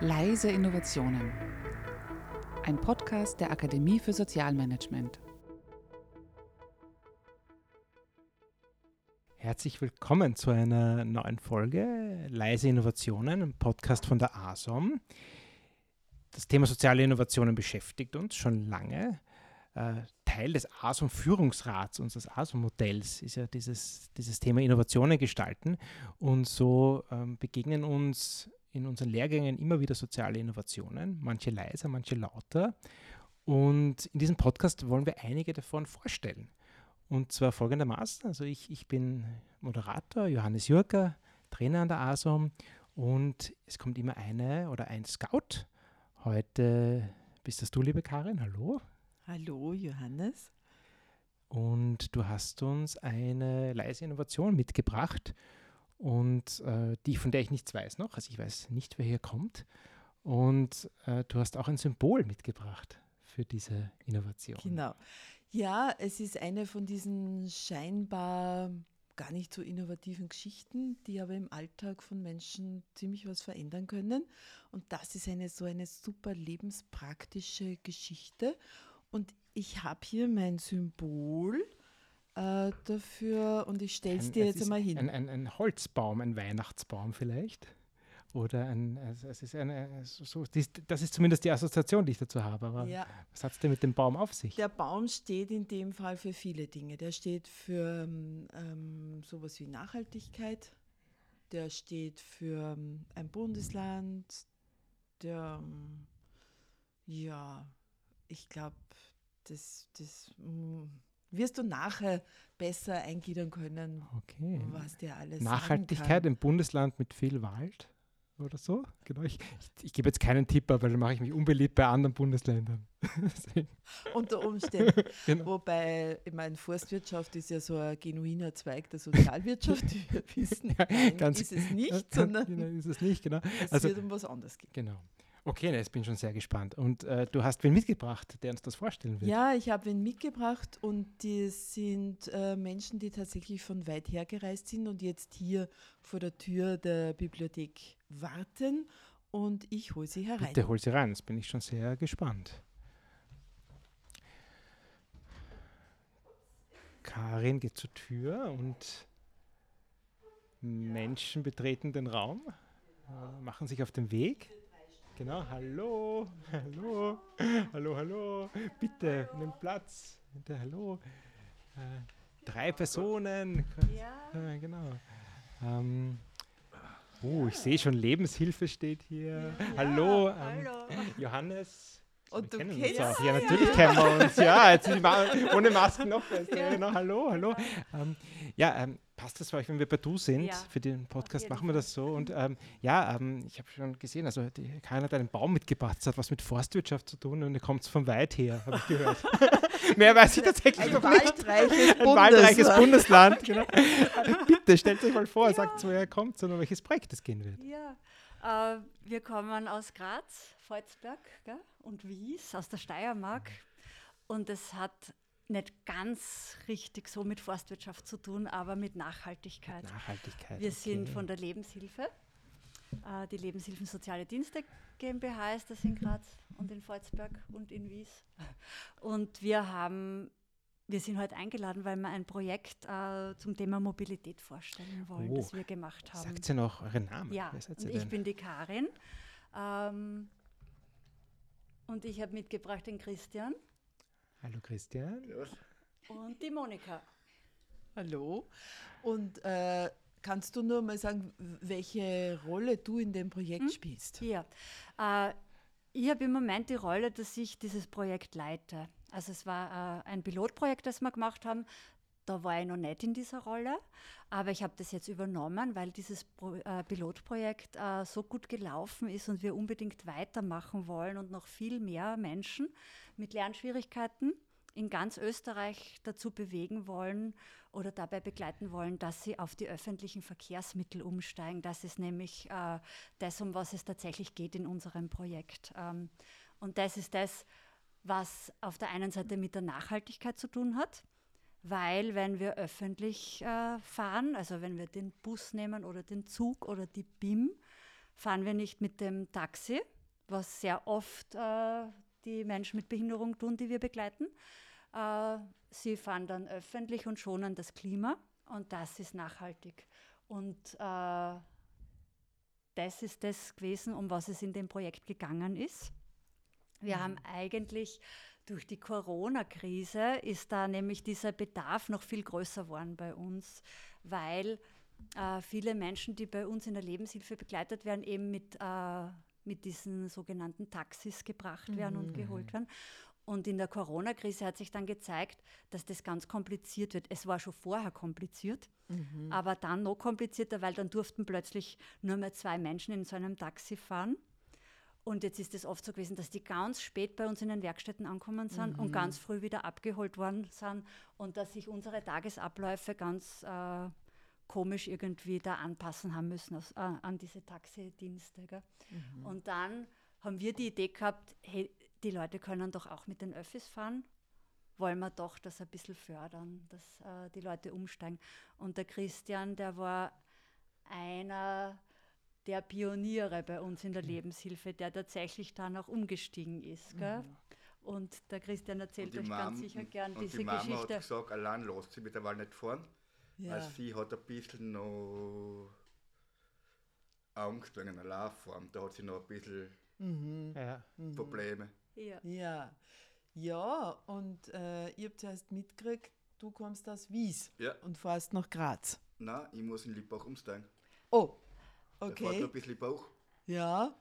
Leise Innovationen. Ein Podcast der Akademie für Sozialmanagement. Herzlich willkommen zu einer neuen Folge Leise Innovationen, ein Podcast von der ASOM. Das Thema soziale Innovationen beschäftigt uns schon lange. Äh, Teil des ASOM-Führungsrats, unseres ASOM-Modells, ist ja dieses, dieses Thema Innovationen gestalten. Und so ähm, begegnen uns in unseren Lehrgängen immer wieder soziale Innovationen, manche leiser, manche lauter. Und in diesem Podcast wollen wir einige davon vorstellen. Und zwar folgendermaßen, also ich, ich bin Moderator, Johannes Jürger, Trainer an der ASOM und es kommt immer eine oder ein Scout. Heute bist das du, liebe Karin, hallo. Hallo, Johannes. Und du hast uns eine leise Innovation mitgebracht und äh, die, von der ich nichts weiß noch. Also ich weiß nicht, wer hier kommt. Und äh, du hast auch ein Symbol mitgebracht für diese Innovation. Genau. Ja, es ist eine von diesen scheinbar gar nicht so innovativen Geschichten, die aber im Alltag von Menschen ziemlich was verändern können. Und das ist eine so eine super lebenspraktische Geschichte. Und ich habe hier mein Symbol äh, dafür und ich stelle es dir jetzt einmal hin. Ein, ein, ein, Holzbaum, ein Weihnachtsbaum vielleicht. Oder ein, also es ist eine, so, das ist zumindest die Assoziation, die ich dazu habe. Aber ja. was hat es denn mit dem Baum auf sich? Der Baum steht in dem Fall für viele Dinge. Der steht für ähm, sowas wie Nachhaltigkeit. Der steht für ähm, ein Bundesland. Der, ähm, ja, ich glaube, das, das mm, wirst du nachher besser eingliedern können, okay. was dir alles Nachhaltigkeit im Bundesland mit viel Wald oder so. Genau, ich, ich, ich gebe jetzt keinen Tipp, aber dann mache ich mich unbeliebt bei anderen Bundesländern. Unter Umständen. genau. Wobei, ich meine, Forstwirtschaft ist ja so ein genuiner Zweig der Sozialwirtschaft, wie wir wissen. Ja, Nein, ganz, ist es nicht, sondern genau, ist es nicht, genau. es also, wird um was anderes gehen. Genau. Okay, jetzt bin ich schon sehr gespannt. Und äh, du hast wen mitgebracht, der uns das vorstellen wird? Ja, ich habe wen mitgebracht und die sind äh, Menschen, die tatsächlich von weit her gereist sind und jetzt hier vor der Tür der Bibliothek warten und ich hole sie herein. Bitte hol sie rein, jetzt bin ich schon sehr gespannt. Karin geht zur Tür und Menschen betreten den Raum, äh, machen sich auf den Weg. Genau, hallo, hallo, hallo, hallo, bitte, nimm Platz. Bitte, hallo. Äh, drei Personen. Ja. Äh, genau. Ähm, oh, ich sehe schon, Lebenshilfe steht hier. Ja, hallo, ähm, hallo. Johannes. Und du kennst uns auch. Ja, natürlich ja. kennen wir uns. Ja, jetzt ohne Masken noch besser. Ja. Genau, hallo, hallo. Ähm, ja, ähm, passt das für euch, wenn wir bei Du sind? Ja. Für den Podcast machen wir das so. Und ähm, ja, ähm, ich habe schon gesehen, also die, keiner hat einen Baum mitgebracht. Das hat was mit Forstwirtschaft zu tun und er kommt von weit her, habe ich gehört. Mehr weiß ich tatsächlich ein noch nicht. Ein waldreiches Bundesland. Genau. Bitte, stellt euch mal vor, ja. sagt, woher kommt und um welches Projekt es gehen wird. Ja, äh, wir kommen aus Graz, Volzberg gell? und Wies, aus der Steiermark. Und es hat nicht ganz richtig so mit Forstwirtschaft zu tun, aber mit Nachhaltigkeit. Mit Nachhaltigkeit. Wir okay. sind von der Lebenshilfe. Äh, die Lebenshilfen Soziale Dienste GmbH ist das in Graz und in Volzberg und in Wies. Und wir haben wir sind heute eingeladen, weil wir ein Projekt äh, zum Thema Mobilität vorstellen wollen, oh, das wir gemacht haben. Sagt ihr noch euren Namen? Ja, und ich bin die Karin. Ähm, und ich habe mitgebracht den Christian. Hallo Christian. Und die Monika. Hallo. Und äh, kannst du nur mal sagen, welche Rolle du in dem Projekt hm? spielst? Ja. Äh, ich habe im Moment die Rolle, dass ich dieses Projekt leite. Also es war äh, ein Pilotprojekt, das wir gemacht haben. Da war ich noch nicht in dieser Rolle, aber ich habe das jetzt übernommen, weil dieses Pro äh, Pilotprojekt äh, so gut gelaufen ist und wir unbedingt weitermachen wollen und noch viel mehr Menschen mit Lernschwierigkeiten in ganz Österreich dazu bewegen wollen oder dabei begleiten wollen, dass sie auf die öffentlichen Verkehrsmittel umsteigen. Das ist nämlich äh, das, um was es tatsächlich geht in unserem Projekt. Ähm, und das ist das, was auf der einen Seite mit der Nachhaltigkeit zu tun hat, weil wenn wir öffentlich äh, fahren, also wenn wir den Bus nehmen oder den Zug oder die BIM, fahren wir nicht mit dem Taxi, was sehr oft äh, die Menschen mit Behinderung tun, die wir begleiten. Äh, sie fahren dann öffentlich und schonen das Klima und das ist nachhaltig. Und äh, das ist das gewesen, um was es in dem Projekt gegangen ist. Wir mhm. haben eigentlich durch die Corona-Krise ist da nämlich dieser Bedarf noch viel größer geworden bei uns, weil äh, viele Menschen, die bei uns in der Lebenshilfe begleitet werden, eben mit, äh, mit diesen sogenannten Taxis gebracht mhm. werden und mhm. geholt werden. Und in der Corona-Krise hat sich dann gezeigt, dass das ganz kompliziert wird. Es war schon vorher kompliziert, mhm. aber dann noch komplizierter, weil dann durften plötzlich nur mehr zwei Menschen in so einem Taxi fahren. Und jetzt ist es oft so gewesen, dass die ganz spät bei uns in den Werkstätten angekommen sind mhm. und ganz früh wieder abgeholt worden sind und dass sich unsere Tagesabläufe ganz äh, komisch irgendwie da anpassen haben müssen aus, äh, an diese Taxidienste. Mhm. Und dann haben wir die Idee gehabt, hey, die Leute können doch auch mit den Öffis fahren. Wollen wir doch das ein bisschen fördern, dass äh, die Leute umsteigen. Und der Christian, der war einer der Pioniere bei uns in der Lebenshilfe, der tatsächlich dann auch umgestiegen ist. Gell? Mhm. Und der Christian erzählt euch Mom, ganz sicher gern diese die Mama Geschichte. hat gesagt, allein lässt sie mit der Wahl nicht fahren, ja. weil sie hat ein bisschen noch Angst wegen der Laufform. Da hat sie noch ein bisschen mhm. mhm. Probleme. Ja. ja. Ja, und äh, ihr habt zuerst mitgekriegt, du kommst aus Wies ja. und fährst nach Graz. Nein, ich muss in Lippach umsteigen. Oh, Okay. Da fährt ein bisschen Bauch. Ja.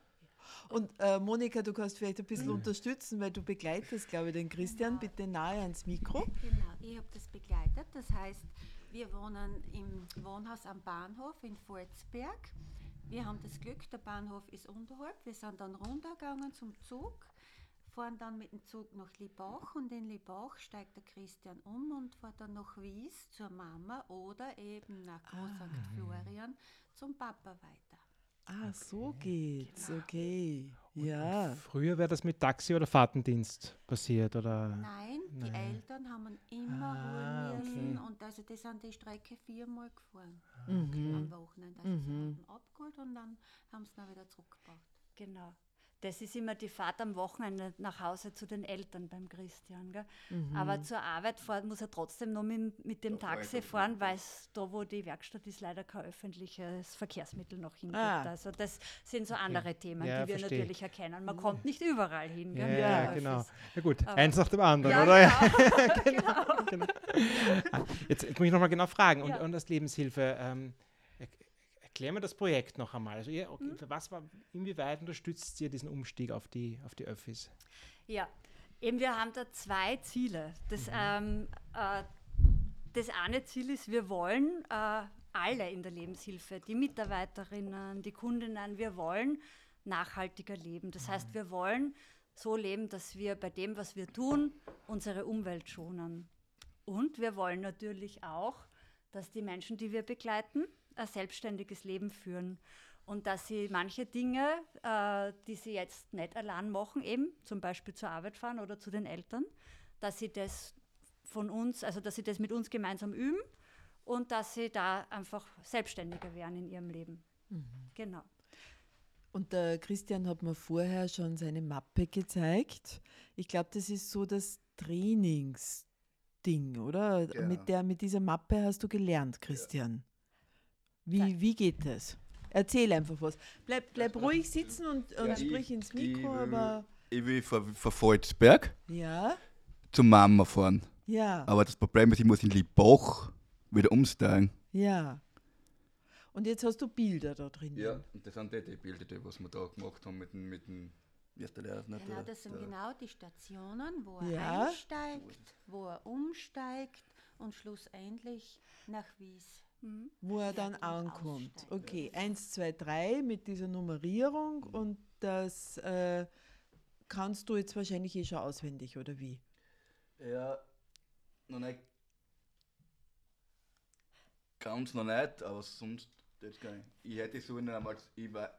Und äh, Monika, du kannst vielleicht ein bisschen mhm. unterstützen, weil du begleitest, glaube ich, den Christian. Genau. Bitte nahe ans Mikro. Genau, ich habe das begleitet. Das heißt, wir wohnen im Wohnhaus am Bahnhof in Volzberg. Wir haben das Glück, der Bahnhof ist unterhalb. Wir sind dann runtergegangen zum Zug fahren dann mit dem Zug nach Libach und in Libach steigt der Christian um und fährt dann nach Wies zur Mama oder eben nach Groß ah. St. Florian zum Papa weiter. Ah, okay. so geht's, genau. okay. Und ja. Früher wäre das mit Taxi oder Fahrtendienst passiert, oder? Nein, Nein. die Eltern haben immer ah, holen müssen okay. und also die sind die Strecke viermal gefahren mhm. am Wochenende. Also mhm. sie haben abgeholt und dann haben sie dann wieder zurückgebracht. Genau das ist immer die Fahrt am Wochenende nach Hause zu den Eltern beim Christian. Mhm. Aber zur Arbeit fahren muss er trotzdem noch mit, mit dem Taxi fahren, weil es da, wo die Werkstatt ist, leider kein öffentliches Verkehrsmittel noch hingeht. Ah. Also das sind so andere okay. Themen, ja, die wir verstehe. natürlich erkennen. Man kommt nicht überall hin. Ja, ja genau. Ja gut, Aber eins nach dem anderen, ja, oder? Genau. genau. genau. Ah, jetzt, jetzt, muss ich nochmal genau fragen. Und, und als Lebenshilfe, ähm, Erklären wir das Projekt noch einmal. Also ihr, okay, mhm. was war, inwieweit unterstützt ihr diesen Umstieg auf die, auf die Öffis? Ja, eben wir haben da zwei Ziele. Das, mhm. ähm, äh, das eine Ziel ist, wir wollen äh, alle in der Lebenshilfe, die Mitarbeiterinnen, die Kundinnen, wir wollen nachhaltiger leben. Das heißt, mhm. wir wollen so leben, dass wir bei dem, was wir tun, unsere Umwelt schonen. Und wir wollen natürlich auch, dass die Menschen, die wir begleiten, ein selbstständiges Leben führen und dass sie manche Dinge, äh, die sie jetzt nicht allein machen, eben zum Beispiel zur Arbeit fahren oder zu den Eltern, dass sie das von uns, also dass sie das mit uns gemeinsam üben und dass sie da einfach selbstständiger werden in ihrem Leben. Mhm. Genau. Und der Christian hat mir vorher schon seine Mappe gezeigt. Ich glaube, das ist so das Trainingsding, oder? Ja. Mit, der, mit dieser Mappe hast du gelernt, Christian. Wie, wie geht das? Erzähl einfach was. Bleib, bleib ruhig sitzen und, und ja, sprich ich, ins Mikro, ich aber. Ich will von, von Volzberg ja. zum Mama fahren. Ja. Aber das Problem ist, ich muss in Liebach wieder umsteigen. Ja. Und jetzt hast du Bilder da drin. Ja, und das sind die, die Bilder, die was wir da gemacht haben mit dem, mit dem Lehrer? Genau, das sind genau die Stationen, wo er ja. einsteigt, wo er umsteigt und schlussendlich nach Wies Mhm. Wo er dann ankommt. Okay, 1, 2, 3 mit dieser Nummerierung mhm. und das äh, kannst du jetzt wahrscheinlich eh schon auswendig, oder wie? Ja, noch nicht. Ganz noch nicht, aber sonst das kann ich. Ich hätte so einmal, ich, war,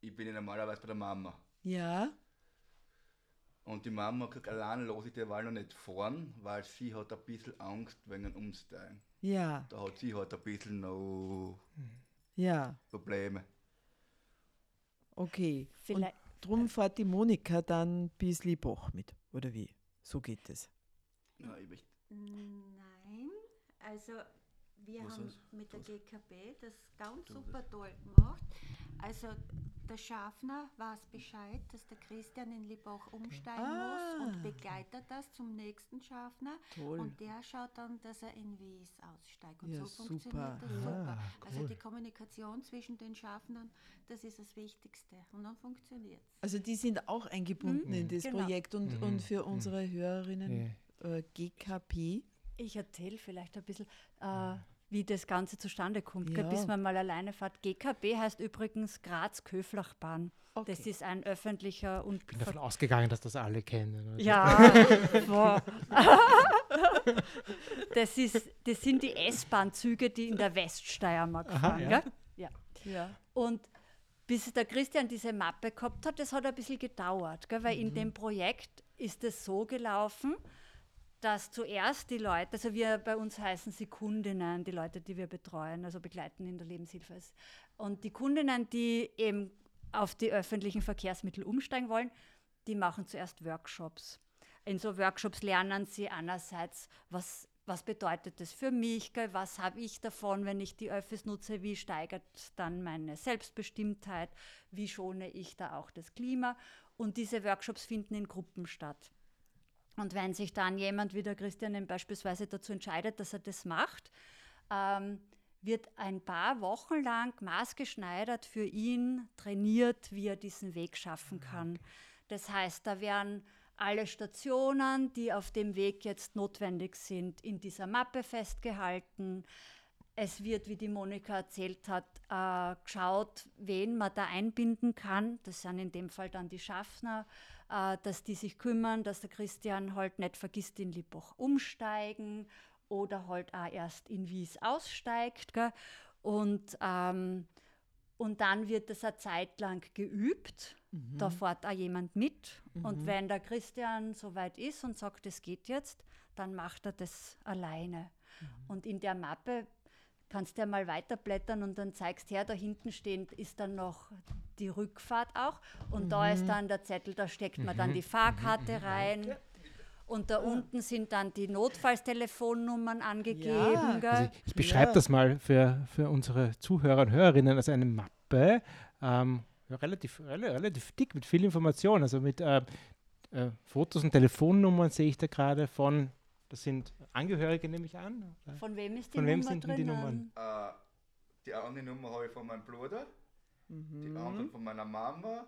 ich bin ja normalerweise bei der Mama. Ja. Und die Mama kriegt allein los ich die Wahl noch nicht fahren, weil sie hat ein bisschen Angst wegen dem Umsteigen. Ja. Da hat sie halt ein bisschen noch Ja, Probleme. okay. Vielleicht, Und drum fährt die Monika dann bis Liebach mit, oder wie? So geht es. Ja, ich möchte Nein, also wir Was haben mit der? GKB das ganz super toll gemacht. Also der Schaffner weiß Bescheid, dass der Christian in Liebach umsteigen Ah. muss und begleitet das zum nächsten Schaffner. Toll. Und der schaut dann, dass er in Wies aussteigt. Und Ja, so super. funktioniert das Ah, super. Also cool. die Kommunikation zwischen den Schaffnern, das ist das Wichtigste. Und dann funktioniert es. Also die sind auch eingebunden in das Genau. Projekt und, Mhm. und für unsere Hörerinnen Ja. äh, GKP. ich erzähle vielleicht ein bisschen, äh, wie das Ganze zustande kommt, gell, Ja. bis man mal alleine fährt. GKB heißt übrigens Graz-Köflachbahn. Okay. Das ist ein öffentlicher und Ich bin davon ausgegangen, dass das alle kennen. Also Ja, boah. das, ist, das sind die S-Bahn-Züge, die in der Weststeiermark Aha, fahren. ja. Gell? Ja. Ja. Und bis der Christian diese Mappe gehabt hat, das hat ein bisschen gedauert, gell? weil in Mhm. dem Projekt ist es so gelaufen, dass zuerst die Leute, also wir bei uns heißen sie Kundinnen, die Leute, die wir betreuen, also begleiten in der Lebenshilfe. Und die Kundinnen, die eben auf die öffentlichen Verkehrsmittel umsteigen wollen, die machen zuerst Workshops. In so Workshops lernen sie einerseits, was, was bedeutet das für mich, was habe ich davon, wenn ich die Öffis nutze, wie steigert dann meine Selbstbestimmtheit, wie schone ich da auch das Klima. Und diese Workshops finden in Gruppen statt. Und wenn sich dann jemand wie der Christian beispielsweise dazu entscheidet, dass er das macht, ähm, wird ein paar Wochen lang maßgeschneidert für ihn trainiert, wie er diesen Weg schaffen kann. Das heißt, da werden alle Stationen, die auf dem Weg jetzt notwendig sind, in dieser Mappe festgehalten. Es wird, wie die Monika erzählt hat, äh, geschaut, wen man da einbinden kann. Das sind in dem Fall dann die Schaffner, äh, dass die sich kümmern, dass der Christian halt nicht vergisst, in Lippach umsteigen oder halt auch erst in Wies aussteigt. Gell? Und, ähm, und dann wird das eine Zeit lang geübt. Da fährt auch jemand mit. Und wenn der Christian soweit ist und sagt, es geht jetzt, dann macht er das alleine. Und in der Mappe kannst du ja mal weiterblättern und dann zeigst her, da hinten stehend ist dann noch die Rückfahrt auch. Und da ist dann der Zettel, da steckt man dann die Fahrkarte rein. Und da unten sind dann die Notfallstelefonnummern angegeben. Ja. gell? Also ich, ich beschreibe das mal für, für unsere Zuhörer und Hörerinnen als eine Mappe, ähm, ja, relativ, rela- relativ dick mit viel Information, also mit äh, äh, Fotos und Telefonnummern sehe ich da gerade von, das sind Angehörige, nehme ich an. oder? Von wem ist die Von wem Nummer sind denn die? Nummern? Äh, die eine Nummer habe ich von meinem Bruder, die Mhm. andere von meiner Mama,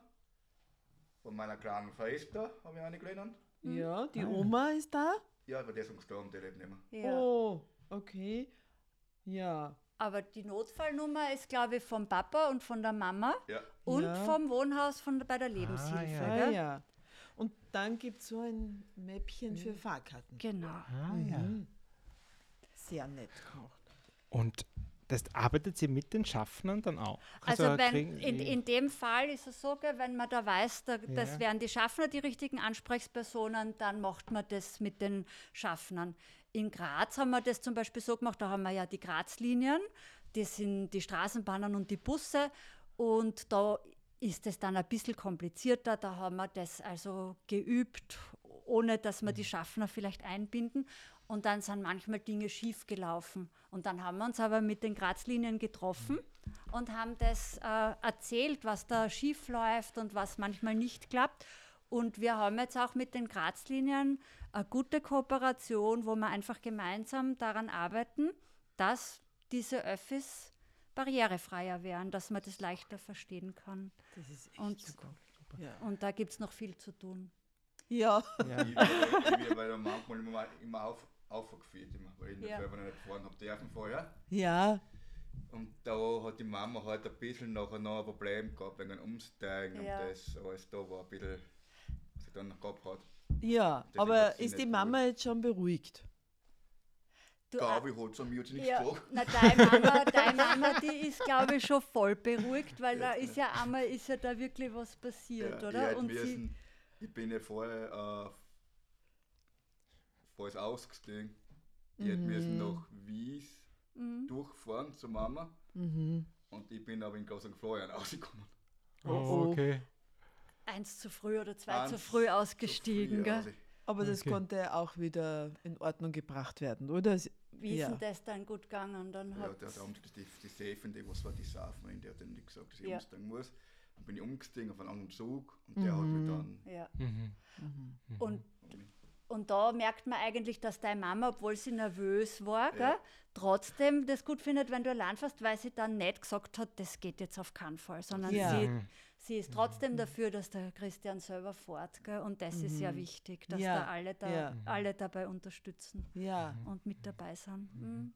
von meiner kleinen Schwester habe ich eine gelernt. Ja, die Ah. Oma ist da. Ja, aber der ist gestorben, der lebt nicht mehr. Ja. Oh, okay. Ja. Aber die Notfallnummer ist, glaube ich, vom Papa und von der Mama Ja. und Ja. vom Wohnhaus von, bei der Lebenshilfe. ja. Ah, gell? ja. Und dann gibt es so ein Mäppchen für Fahrkarten. Genau. Ah, ja. Mhm. Sehr nett gemacht. Und das arbeitet sie mit den Schaffnern dann auch? Also, wenn, kriegen in, in dem Fall ist es so, wenn man da weiß, da, das Ja. wären die Schaffner die richtigen Ansprechpersonen, dann macht man das mit den Schaffnern. In Graz haben wir das zum Beispiel so gemacht, da haben wir ja die Grazlinien, das sind die Straßenbahnen und die Busse und da ist es dann ein bisschen komplizierter, da haben wir das also geübt, ohne dass wir die Schaffner vielleicht einbinden. Und dann sind manchmal Dinge schief gelaufen. Und dann haben wir uns aber mit den Grazlinien getroffen und haben das äh, erzählt, was da schief läuft und was manchmal nicht klappt. Und wir haben jetzt auch mit den Grazlinien eine gute Kooperation, wo wir einfach gemeinsam daran arbeiten, dass diese Öffis barrierefreier werden, dass man das leichter verstehen kann. Das ist echt Und- super. Ja. Und da gibt es noch viel zu tun. ja. ja. Ich werde weil da manchmal immer, immer auf, aufgeführt, immer, weil ich Ja. selber nicht gefahren habe dürfen vorher. Ja, Und da hat die Mama halt ein bisschen nachher noch ein Problem gehabt wegen dem Umsteigen Ja. und das alles da war ein bisschen, was sie dann noch gehabt hat. ja. Das aber ist die Mama jetzt schon beruhigt? Du, Gabi hat es mir jetzt nicht Ja, gesagt. na, deine Mama, deine Mama, die ist, glaube ich, schon voll beruhigt, weil da ist ja einmal ist ja da wirklich was passiert, Ja, Ich, oder? Und sie, müssen, ich bin ja vorher äh, falls ausgestiegen. Ich hätte müssen nach Wies Mhm. durchfahren zur Mama. Mhm. Und ich bin aber in Groß Florian rausgekommen. Oh, oh. okay. Eins zu früh oder zwei Eins zu früh ausgestiegen. Zu früh gell? raus. Aber das Okay. konnte auch wieder in Ordnung gebracht werden, oder? Wie ist Ja. denn das dann gut gegangen? Dann Ja, hat der, der, die, die Sefende, was war die Safnerin, die hat dann nicht gesagt, dass ich Ja. umsteigen muss. Dann bin ich umgestiegen auf einen anderen Zug und der hat Mhm. mich dann. ja. Mhm. Und, und da merkt man eigentlich, dass deine Mama, obwohl sie nervös war, Ja. gell, trotzdem das gut findet, wenn du allein fährst, weil sie dann nicht gesagt hat, das geht jetzt auf keinen Fall, sondern Ja. sie, Mhm. Sie ist trotzdem dafür, dass der Christian selber fährt. Gell, und das ist ja wichtig, dass Ja. da alle, da Ja. alle dabei unterstützen Ja. und mit dabei sind. Mhm.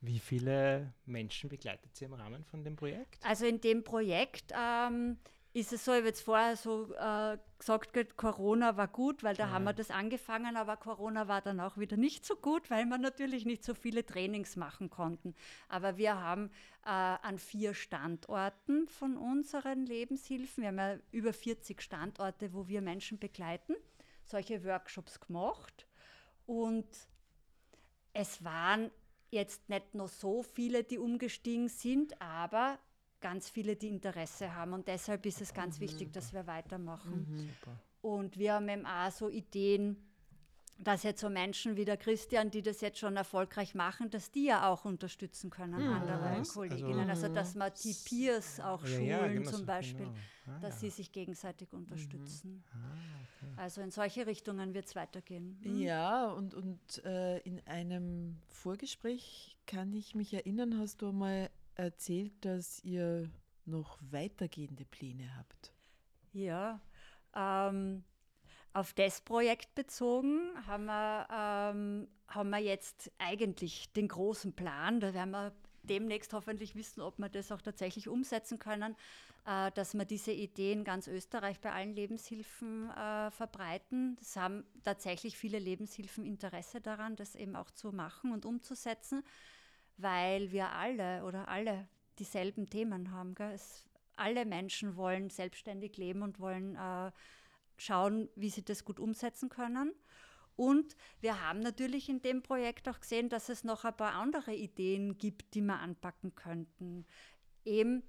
Wie viele Menschen begleitet sie im Rahmen von dem Projekt? Also in dem Projekt ähm, ist es so, ich habe jetzt vorher so äh, gesagt, Corona war gut, weil da haben wir das angefangen, aber Corona war dann auch wieder nicht so gut, weil wir natürlich nicht so viele Trainings machen konnten. Aber wir haben äh, an vier Standorten von unseren Lebenshilfen, wir haben ja über 40 Standorte, wo wir Menschen begleiten, solche Workshops gemacht. Und es waren jetzt nicht nur so viele, die umgestiegen sind, aber ganz viele, die Interesse haben. Und deshalb ist es ganz wichtig, dass wir weitermachen. Und wir haben eben auch so Ideen, dass jetzt so Menschen wie der Christian, die das jetzt schon erfolgreich machen, dass die ja auch unterstützen können, andere Also- Kolleginnen. Also, dass man die Peers auch Ja, schulen ja, genau zum Beispiel, genau. Ah, dass ja. sie sich gegenseitig unterstützen. Also in solche Richtungen wird es weitergehen. Mhm. Ja, und, und äh, in einem Vorgespräch kann ich mich erinnern, hast du mal erzählt, dass ihr noch weitergehende Pläne habt. Ja, ähm, auf das Projekt bezogen haben wir, ähm, haben wir jetzt eigentlich den großen Plan. Da werden wir demnächst hoffentlich wissen, ob wir das auch tatsächlich umsetzen können, äh, dass wir diese Idee in ganz Österreich bei allen Lebenshilfen äh, verbreiten. Es haben tatsächlich viele Lebenshilfen Interesse daran, das eben auch zu machen und umzusetzen, weil wir alle oder alle dieselben Themen haben. Es, alle Menschen wollen selbstständig leben und wollen äh, schauen, wie sie das gut umsetzen können. Und wir haben natürlich in dem Projekt auch gesehen, dass es noch ein paar andere Ideen gibt, die wir anpacken könnten. Eben,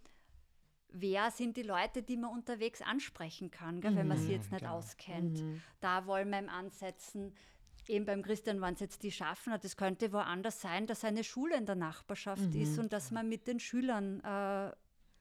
wer sind die Leute, die man unterwegs ansprechen kann, gell, wenn man sie jetzt nicht genau. auskennt. Da wollen wir ansetzen. Eben beim Christian waren es jetzt die Schaffner. Das könnte woanders sein, dass eine Schule in der Nachbarschaft ist und dass man mit den Schülern äh,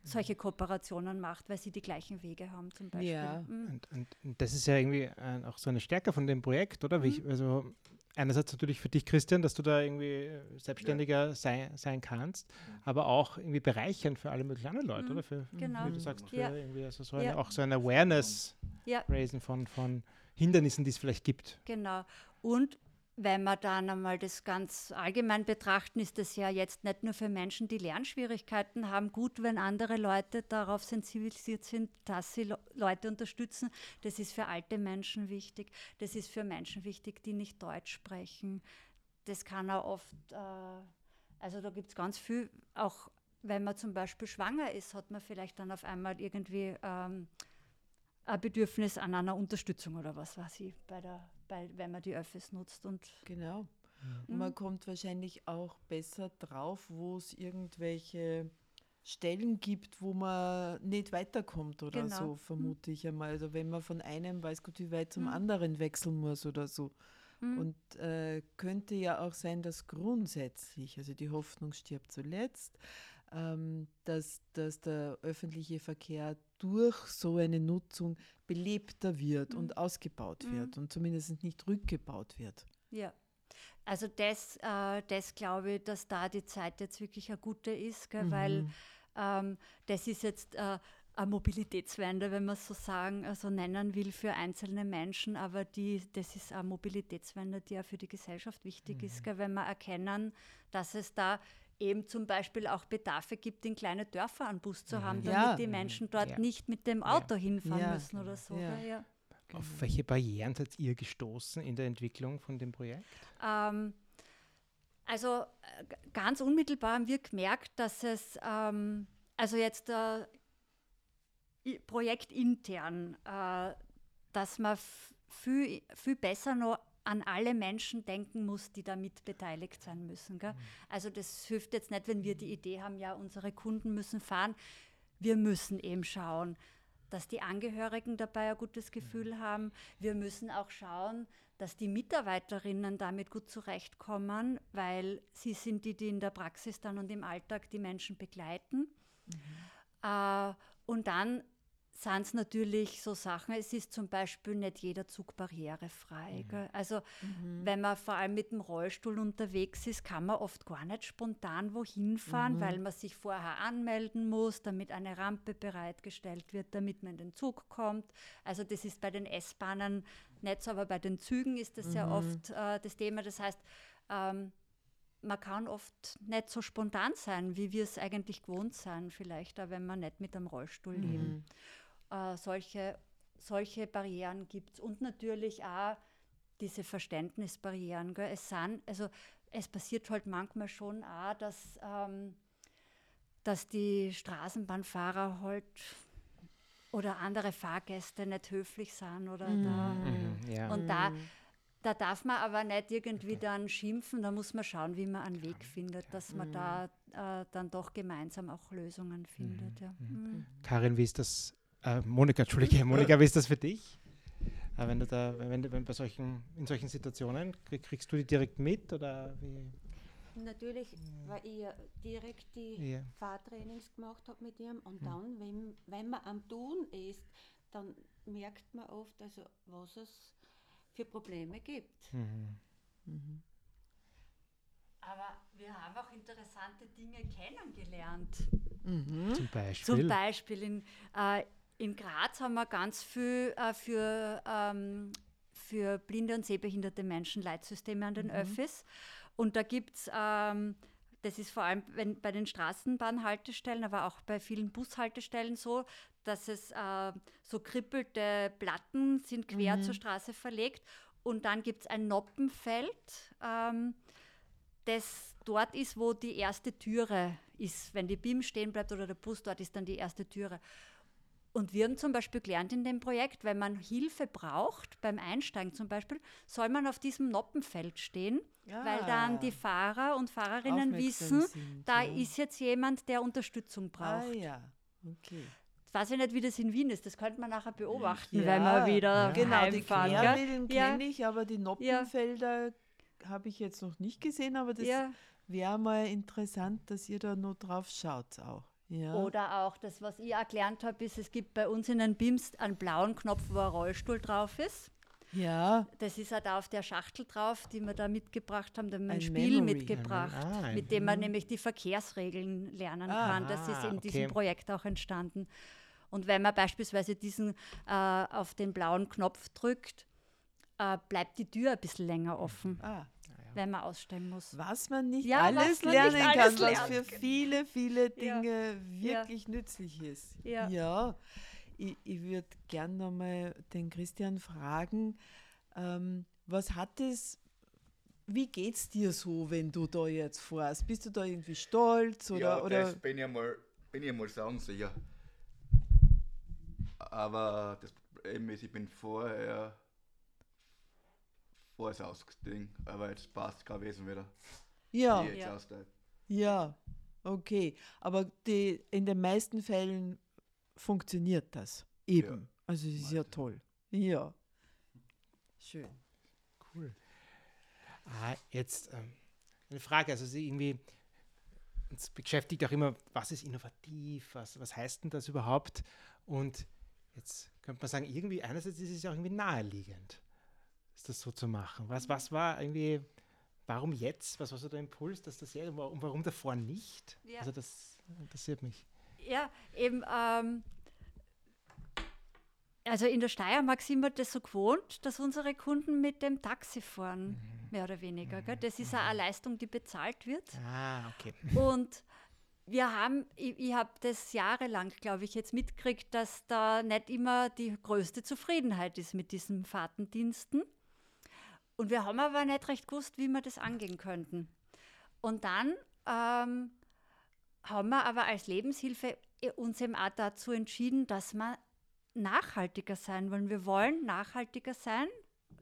solche Kooperationen macht, weil sie die gleichen Wege haben zum Beispiel. Ja. Mhm. Und, und, das ist ja irgendwie äh, auch so eine Stärke von dem Projekt, oder? Wie ich, Mhm. also einerseits natürlich für dich, Christian, dass du da irgendwie äh, selbstständiger sei, sein kannst, aber auch irgendwie bereichernd für alle möglichen anderen Leute, Mhm. oder? Für, Genau. wie du sagst, für Ja. irgendwie also so eine, Ja. auch so ein Awareness Ja. raisen von, von Hindernissen, die es vielleicht gibt. Genau. Und wenn wir dann einmal das ganz allgemein betrachten, ist es ja jetzt nicht nur für Menschen, die Lernschwierigkeiten haben, gut, wenn andere Leute darauf sensibilisiert sind, dass sie Le- Leute unterstützen. Das ist für alte Menschen wichtig. Das ist für Menschen wichtig, die nicht Deutsch sprechen. Das kann auch oft, äh, also da gibt es ganz viel, auch wenn man zum Beispiel schwanger ist, hat man vielleicht dann auf einmal irgendwie ähm, ein Bedürfnis an einer Unterstützung oder was weiß ich, bei der, bei, wenn man die Öffis nutzt. Und Genau. Und Mhm. man kommt wahrscheinlich auch besser drauf, wo es irgendwelche Stellen gibt, wo man nicht weiterkommt oder Genau. so, vermute ich einmal. Also wenn man von einem, weiß Gott wie weit zum Mhm. anderen wechseln muss oder so. Mhm. Und äh, könnte ja auch sein, dass grundsätzlich, also die Hoffnung stirbt zuletzt, dass, dass der öffentliche Verkehr durch so eine Nutzung belebter wird Mhm. und ausgebaut Mhm. wird und zumindest nicht rückgebaut wird. ja. Also das, äh, das glaube ich, dass da die Zeit jetzt wirklich eine gute ist, gell, weil Mhm. ähm, das ist jetzt äh, eine Mobilitätswende, wenn man es so sagen, also nennen will für einzelne Menschen, aber die, das ist eine Mobilitätswende, die ja für die Gesellschaft wichtig ist, gell, wenn wir erkennen, dass es da eben zum Beispiel auch Bedarfe gibt, in kleine Dörfer einen Bus zu haben, damit Ja. die Menschen dort Ja. nicht mit dem Auto hinfahren Ja. müssen oder so. Ja. Auf welche Barrieren seid ihr gestoßen in der Entwicklung von dem Projekt? Ähm, also äh, ganz unmittelbar haben wir gemerkt, dass es, ähm, also jetzt äh, projektintern, äh, dass man viel, viel besser noch an alle Menschen denken muss, die da mit beteiligt sein müssen. Gell? Also das hilft jetzt nicht, wenn wir die Idee haben, ja, unsere Kunden müssen fahren. Wir müssen eben schauen, dass die Angehörigen dabei ein gutes Gefühl haben. Wir müssen auch schauen, dass die Mitarbeiterinnen damit gut zurechtkommen, weil sie sind die, die in der Praxis dann und im Alltag die Menschen begleiten. Äh, und dann sind es natürlich so Sachen, es ist zum Beispiel nicht jeder Zug barrierefrei. Gell? Also wenn man vor allem mit dem Rollstuhl unterwegs ist, kann man oft gar nicht spontan wohin fahren, weil man sich vorher anmelden muss, damit eine Rampe bereitgestellt wird, damit man in den Zug kommt. Also das ist bei den S-Bahnen nicht so, aber bei den Zügen ist das ja oft äh, das Thema. Das heißt, ähm, man kann oft nicht so spontan sein, wie wir es eigentlich gewohnt sind, vielleicht auch wenn wir nicht mit einem Rollstuhl leben. Äh, solche, solche Barrieren gibt es. Und natürlich auch diese Verständnisbarrieren. Gell? Es, sind, also, es passiert halt manchmal schon auch, dass, ähm, dass die Straßenbahnfahrer halt oder andere Fahrgäste nicht höflich sind oder da Mhm, ja. und da, da darf man aber nicht irgendwie dann schimpfen, da muss man schauen, wie man einen Weg findet, dass man da äh, dann doch gemeinsam auch Lösungen findet. Ja. Mhm. Karin, wie ist das? Äh, Monika, Entschuldige, Monika, wie ist das für dich? Äh, wenn du da, wenn wenn bei solchen, in solchen Situationen, krieg- kriegst du die direkt mit oder wie? Natürlich, weil ich direkt die Ja. Fahrtrainings gemacht habe mit ihm und dann, wenn, wenn man am Tun ist, dann merkt man oft, also, was es für Probleme gibt. Mhm. Aber wir haben auch interessante Dinge kennengelernt. Zum Beispiel. Zum Beispiel in, äh, in Graz haben wir ganz viel äh, für, ähm, für blinde und sehbehinderte Menschen Leitsysteme an den Öffis. Und da gibt es, ähm, das ist vor allem wenn, bei den Straßenbahnhaltestellen, aber auch bei vielen Bushaltestellen so, dass es äh, so krippelte Platten sind quer zur Straße verlegt. Und dann gibt es ein Noppenfeld. Ähm, das dort ist, wo die erste Türe ist. Wenn die BIM stehen bleibt oder der Bus, dort ist dann die erste Türe. Und wir haben zum Beispiel gelernt in dem Projekt, wenn man Hilfe braucht, beim Einsteigen zum Beispiel, soll man auf diesem Noppenfeld stehen, weil dann die Fahrer und Fahrerinnen Aufmerksam wissen, sind, da ja. ist jetzt jemand, der Unterstützung Ah braucht. ja, okay. Jetzt weiß ich nicht, wie das in Wien ist, das könnte man nachher beobachten, Ja, wenn wir wieder Genau, die heimfahren. gell? Querwillen Ja. kenne ich, aber die Noppenfelder habe ich jetzt noch nicht gesehen, aber das Ja. wäre mal interessant, dass ihr da noch drauf schaut auch. Ja. Oder auch das, was ich gelernt habe, ist, es gibt bei uns in den BIMs einen blauen Knopf, wo ein Rollstuhl drauf ist. ja, Das ist auch da auf der Schachtel drauf, die wir da mitgebracht haben. Da haben wir ein, Ein Spiel Memory. mitgebracht, Ah, ein- mit dem man nämlich die Verkehrsregeln lernen kann. Das ist in diesem okay. Projekt auch entstanden. Und wenn man beispielsweise diesen äh, auf den blauen Knopf drückt, äh, bleibt die Tür ein bisschen länger offen, ah, wenn man aussteigen muss. was man nicht Ja, alles was man nicht lernen alles kann, was lernt. für viele, viele Ja. Dinge Ja. wirklich nützlich ist. Ja. ja. Ich, ich würde gern nochmal den Christian fragen, ähm, was hat es, wie geht's dir so, wenn du da jetzt fährst? Bist du da irgendwie stolz oder, ja, oder das bin ich einmal, bin ich einmal sagen sicher. Aber das Problem ist, ich bin vorher vorher ausgestiegen, aber jetzt passt kein Wesen wieder. ja, jetzt Ja. ja, okay. Aber die, in den meisten Fällen funktioniert das eben. Also es ist ja toll. Ja. Schön. Cool. Ah, jetzt ähm, eine Frage, also Sie irgendwie, uns beschäftigt auch immer, was ist innovativ, was, was heißt denn das überhaupt? Und jetzt könnte man sagen, irgendwie, einerseits ist es ja auch irgendwie naheliegend, ist das so zu machen. Was, was war irgendwie, warum jetzt, was war so der Impuls, dass das jetzt, und warum davor nicht? Ja. Also das interessiert mich. Ja, eben, ähm, also in der Steiermark sind wir das so gewohnt, dass unsere Kunden mit dem Taxi fahren, mehr oder weniger. Gell? Das ist auch eine Leistung, die bezahlt wird. Ah, okay. Und wir haben, ich, ich habe das jahrelang, glaube ich, jetzt mitgekriegt, dass da nicht immer die größte Zufriedenheit ist mit diesen Fahrtendiensten. Und wir haben aber nicht recht gewusst, wie wir das angehen könnten. Und dann ähm, haben wir aber als Lebenshilfe äh, uns eben auch dazu entschieden, dass wir nachhaltiger sein wollen. Wir wollen nachhaltiger sein,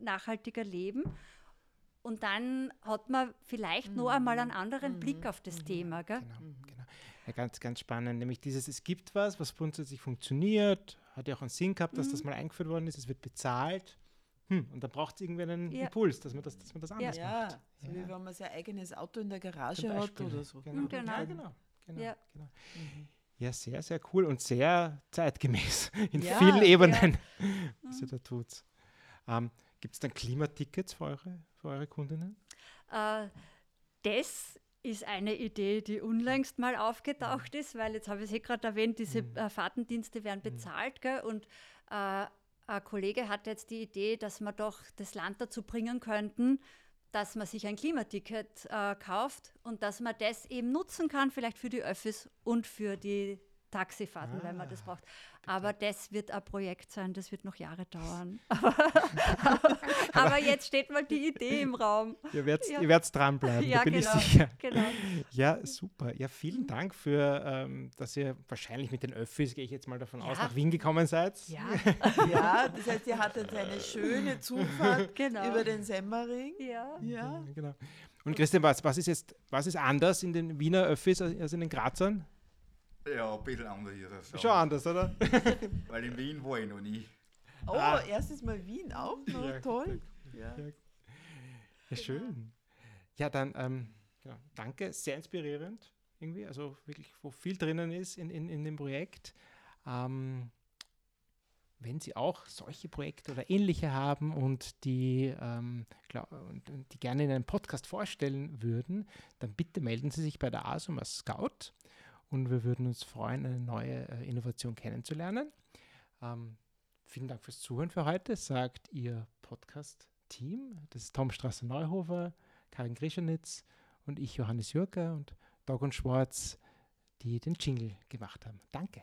nachhaltiger leben Und dann hat man vielleicht noch einmal einen anderen Blick auf das Thema. Gell? Genau, genau. Ja, ganz, ganz spannend. Nämlich dieses, es gibt was, was grundsätzlich funktioniert, hat ja auch einen Sinn gehabt, dass das mal eingeführt worden ist, es wird bezahlt. Hm, und dann braucht es irgendwie einen Ja. Impuls, dass man das, dass man das anders Ja, macht. so wie wenn man sein eigenes Auto in der Garage hat oder so. Genau. Genau. Ja, genau. genau, Ja. genau. Ja, sehr, sehr cool und sehr zeitgemäß in Ja, vielen ja. Ebenen, was ihr da tut. Ähm, Gibt es dann Klimatickets für eure, für eure Kundinnen? Äh, das ist eine Idee, die unlängst mal aufgetaucht ist, weil jetzt habe ich es eh gerade erwähnt, diese äh, Fahrtendienste werden bezahlt. Gell? Und äh, ein Kollege hat jetzt die Idee, dass wir doch das Land dazu bringen könnten, dass man sich ein Klimaticket äh, kauft und dass man das eben nutzen kann, vielleicht für die Öffis und für die Taxifahrten, wenn man das braucht. Aber das wird ein Projekt sein, das wird noch Jahre dauern. Aber jetzt steht mal die Idee im Raum. Ihr werdet Ja. ihr dranbleiben, Ja, da bin genau. ich sicher. Genau. Ja, super. Ja, vielen Dank für, ähm, dass ihr wahrscheinlich mit den Öffis, gehe ich jetzt mal davon aus, Ja. nach Wien gekommen seid. Ja, Ja, das heißt, ihr hattet eine schöne Zufahrt Genau. über den Semmering. ja. Ja. Genau. Und Christian, was, was ist jetzt, was ist anders in den Wiener Öffis als als in den Grazern? Ja, ein bisschen anders hier. das Schon sagen. anders, oder? Weil in Wien war ich noch nie. Oh, Ah. erstes Mal Wien auch noch. Ja, Toll. Ja. Ja, schön. Ja, dann ähm, genau, danke, sehr inspirierend irgendwie, also wirklich, wo viel drinnen ist in, in, in dem Projekt. Ähm, wenn Sie auch solche Projekte oder ähnliche haben und die, ähm, glaub, und, und die gerne in einem Podcast vorstellen würden, dann bitte melden Sie sich bei der ASUM als Scout und wir würden uns freuen, eine neue äh, Innovation kennenzulernen. Ähm, vielen Dank fürs Zuhören für heute, sagt Ihr Podcast-Team. Das ist Tom Strasser-Neuhofer, Karin Grischenitz und ich, Johannes Jürger und Dog und Schwarz, die den Jingle gemacht haben. Danke.